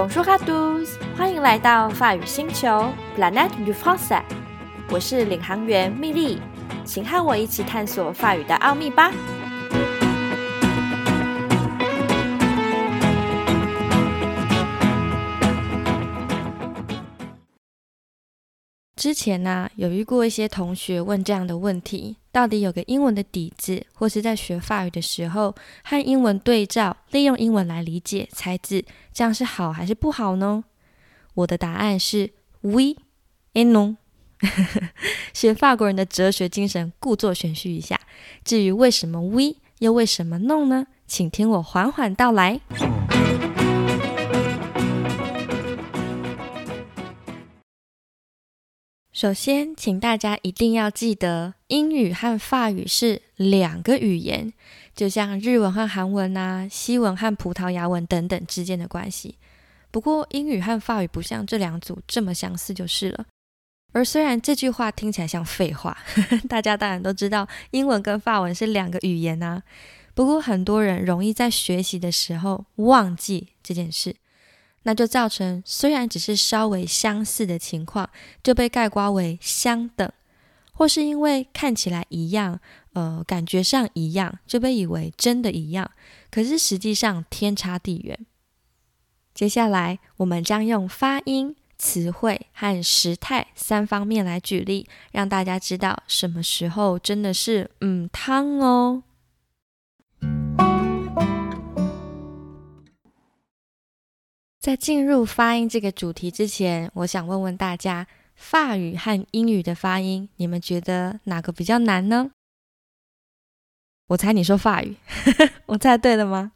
Bonjour à tous，欢迎来到法语星球 Planet du f r a n ç a i。我是领航员蜜莉，请和我一起探索法语的奥秘吧。之前呢，有遇过一些同学问这样的问题：到底有个英文的底子，或是在学法语的时候和英文对照，利用英文来理解猜字，这样是好还是不好呢？我的答案是 we and no。学法国人的哲学精神，故作玄虚一下。至于为什么 we 又为什么 no 呢？请听我缓缓道来。首先，请大家一定要记得，英语和法语是两个语言，就像日文和韩文啊、西文和葡萄牙文等等之间的关系。不过，英语和法语不像这两组这么相似就是了。而虽然这句话听起来像废话，大家当然都知道英文跟法文是两个语言啊。不过，很多人容易在学习的时候忘记这件事。那就造成虽然只是稍微相似的情况，就被概括为相等，或是因为看起来一样，呃，感觉上一样，就被以为真的一样，可是实际上天差地远。接下来，我们将用发音、词汇和时态三方面来举例，让大家知道什么时候真的是嗯汤哦。在进入发音这个主题之前，我想问问大家，法语和英语的发音，你们觉得哪个比较难呢？我猜你说法语，我猜对了吗？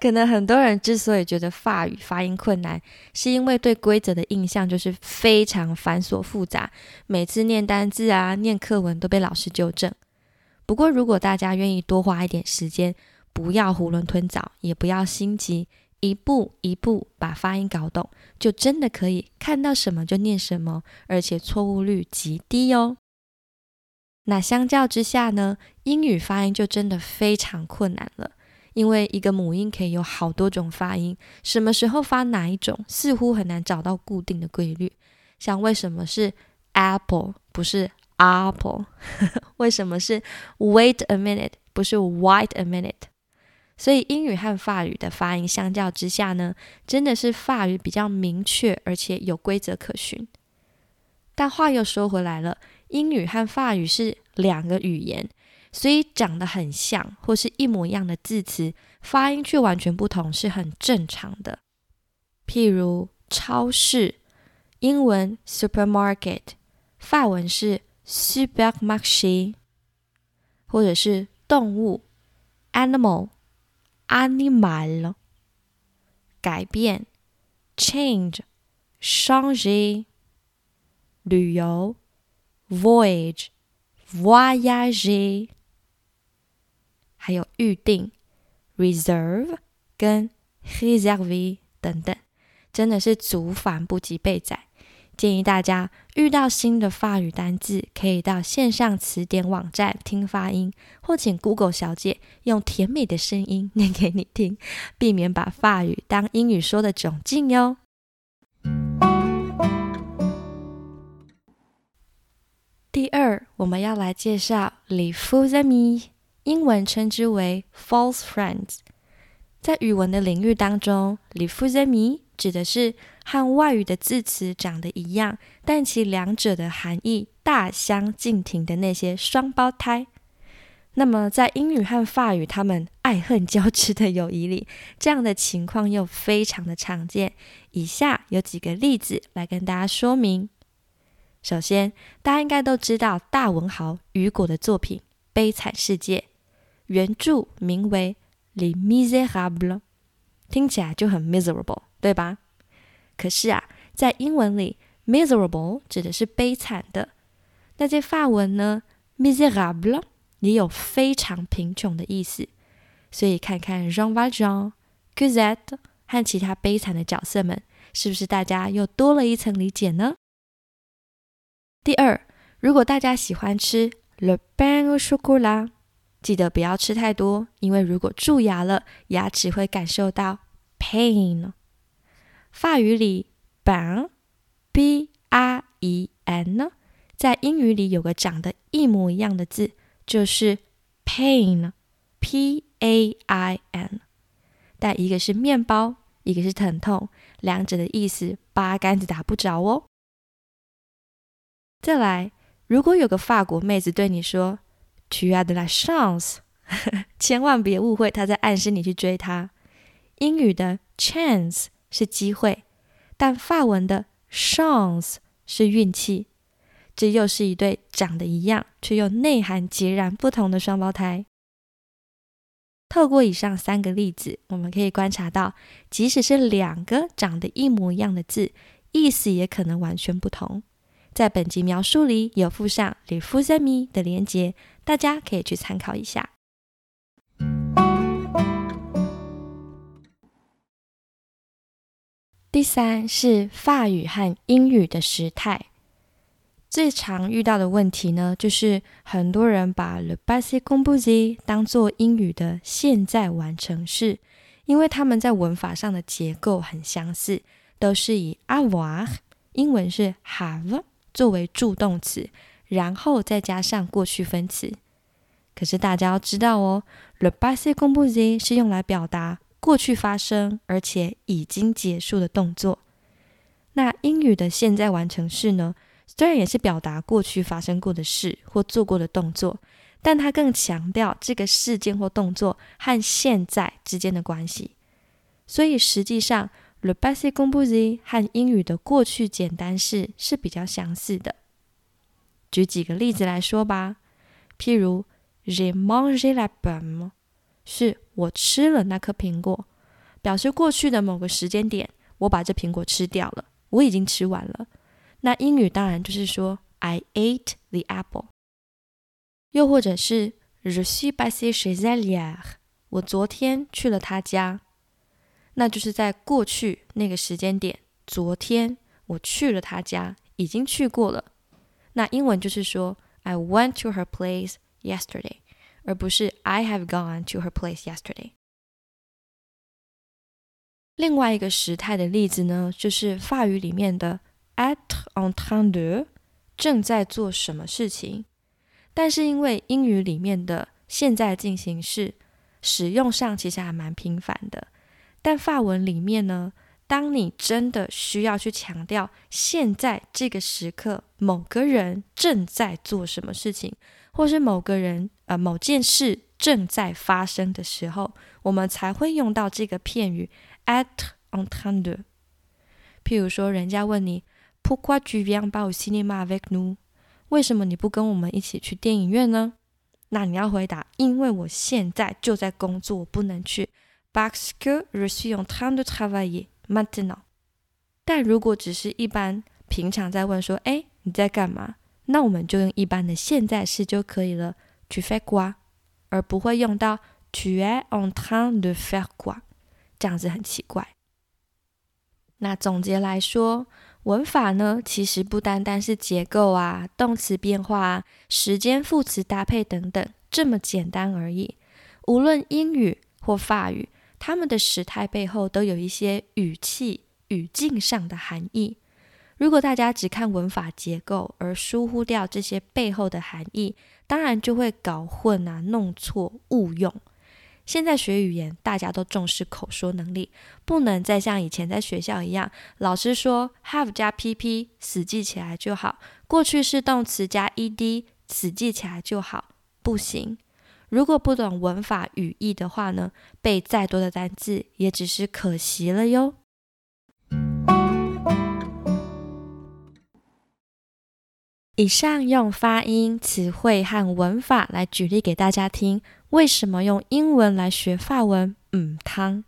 可能很多人之所以觉得法语发音困难，是因为对规则的印象就是非常繁琐复杂，每次念单字啊、念课文都被老师纠正。不过，如果大家愿意多花一点时间，不要囫囵吞枣，也不要心急。一步一步把发音搞懂，就真的可以看到什么就念什么，而且错误率极低哦。那相较之下呢，英语发音就真的非常困难了，因为一个母音可以有好多种发音，什么时候发哪一种，似乎很难找到固定的规律。像为什么是 apple 不是 apple？为什么是 wait a minute 不是 wait a minute？所以英语和法语的发音相较之下呢，真的是法语比较明确，而且有规则可循。但话又说回来了，英语和法语是两个语言，所以长得很像或是一模一样的字词，发音却完全不同，是很正常的。譬如超市，英文 supermarket，法文是 supermarché，或者是动物 animal。Animal 改变，change 双 g 旅游，voyage voyage 还有预定，reserve 跟 reserve 等等，真的是祖反不及备载。建议大家遇到新的法语单字，可以到线上词典网站听发音，或请 Google 小姐用甜美的声音念给你听，避免把法语当英语说的窘境哟。第二，我们要来介绍 les faux amis，英文称之为 false friends。在语文的领域当中，les faux amis 指的是和外语的字词长得一样，但其两者的含义大相径庭的那些双胞胎。那么，在英语和法语他们爱恨交织的友谊里，这样的情况又非常的常见。以下有几个例子来跟大家说明。首先，大家应该都知道大文豪雨果的作品《悲惨世界》，原著名为《Les Misérables》，听起来就很 miserable。对吧？可是啊，在英文里，miserable 指的是悲惨的。那在法文呢，misérable 也有非常贫穷的意思。所以看看 Jean Valjean、Cosette 和其他悲惨的角色们，是不是大家又多了一层理解呢？第二，如果大家喜欢吃 le pain au chocolat，记得不要吃太多，因为如果蛀牙了，牙齿会感受到 pain。法语里 “ban” b r e n 呢，在英语里有个长得一模一样的字，就是 “pain” p a i n，但一个是面包，一个是疼痛，两者的意思八竿子打不着哦。再来，如果有个法国妹子对你说 “tu as de la chance”，千万别误会，他在暗示你去追他。英语的 “chance” 是机会，但法文的 “chance” 是运气。这又是一对长得一样却又内涵截然不同的双胞胎。透过以上三个例子，我们可以观察到，即使是两个长得一模一样的字，意思也可能完全不同。在本集描述里有附上 l i f u z a m i 的连接，大家可以去参考一下。第三是法语和英语的时态。最常遇到的问题呢，就是很多人把 le passé composé 当做英语的现在完成式，因为他们在文法上的结构很相似，都是以 avoir 英文是 have。作为助动词，然后再加上过去分词。可是大家要知道哦，le passé composé 是用来表达过去发生而且已经结束的动作。那英语的现在完成式呢？虽然也是表达过去发生过的事或做过的动作，但它更强调这个事件或动作和现在之间的关系。所以实际上，Le passé composé 和英语的过去简单式是比较相似的。举几个例子来说吧，譬如 J'ai mangé la pomme，是我吃了那颗苹果，表示过去的某个时间点，我把这苹果吃掉了，我已经吃完了。那英语当然就是说 I ate the apple。又或者是 Je suis passé chez elle hier，我昨天去了他家。那就是在过去那个时间点，昨天我去了他家，已经去过了。那英文就是说，I went to her place yesterday，而不是 I have gone to her place yesterday。另外一个时态的例子呢，就是法语里面的 at en train de，正在做什么事情。但是因为英语里面的现在进行式使用上其实还蛮频繁的。但法文里面呢，当你真的需要去强调现在这个时刻某个人正在做什么事情，或是某个人呃某件事正在发生的时候，我们才会用到这个片语 at on train de。譬如说，人家问你 Pourquoi tu viens pas au cinéma avec nous？为什么你不跟我们一起去电影院呢？那你要回答：因为我现在就在工作，我不能去。Parce que je suis en train de travailler maintenant。但如果只是一般平常在问说，哎，你在干嘛？那我们就用一般的现在式就可以了，tu fais quoi？而不会用到 tu es en train de faire quoi？这样子很奇怪。那总结来说，文法呢，其实不单单是结构啊、动词变化啊、时间、副词搭配等等这么简单而已。无论英语或法语。他们的时态背后都有一些语气、语境上的含义。如果大家只看文法结构而疏忽掉这些背后的含义，当然就会搞混啊、弄错、误用。现在学语言，大家都重视口说能力，不能再像以前在学校一样，老师说 have 加 pp 死记起来就好，过去式动词加 ed 死记起来就好，不行。如果不懂文法语义的话呢，背再多的单字也只是可惜了哟。以上用发音、词汇和文法来举例给大家听，为什么用英文来学法文？嗯，汤。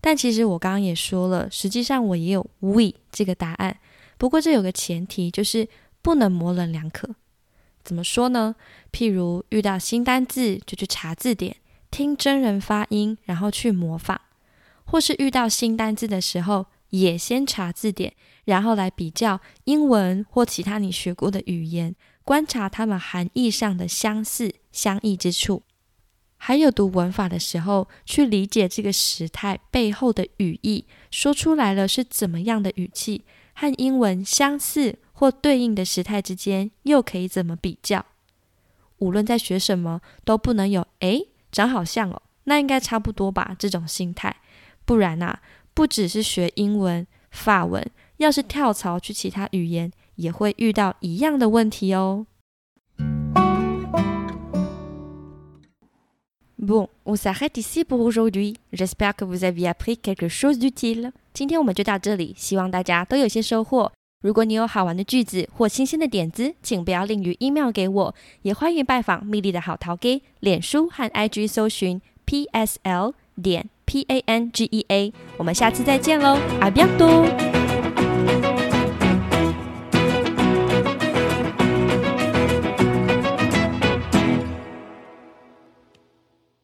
但其实我刚刚也说了，实际上我也有 we 这个答案。不过这有个前提，就是不能模棱两可。怎么说呢？譬如遇到新单字，就去查字典，听真人发音，然后去模仿；或是遇到新单字的时候，也先查字典，然后来比较英文或其他你学过的语言，观察它们含义上的相似、相异之处。还有读文法的时候，去理解这个时态背后的语义，说出来了是怎么样的语气，和英文相似或对应的时态之间又可以怎么比较？无论在学什么，都不能有诶，长好像哦，那应该差不多吧这种心态，不然啊，不只是学英文、法文，要是跳槽去其他语言，也会遇到一样的问题哦。Bon, on s'arrête ici pour aujourd'hui. J'espère que vous avez appris quelque chose d'utile. 今天我们就到这里，希望大家都有些收获。如果你有好玩的句子或新鲜的点子，请不要吝于 email 给我，也欢迎拜访蜜莉的好淘给脸书和 IG 搜寻 PSL 点 PANGEA。我们下次再见喽，阿比亚多。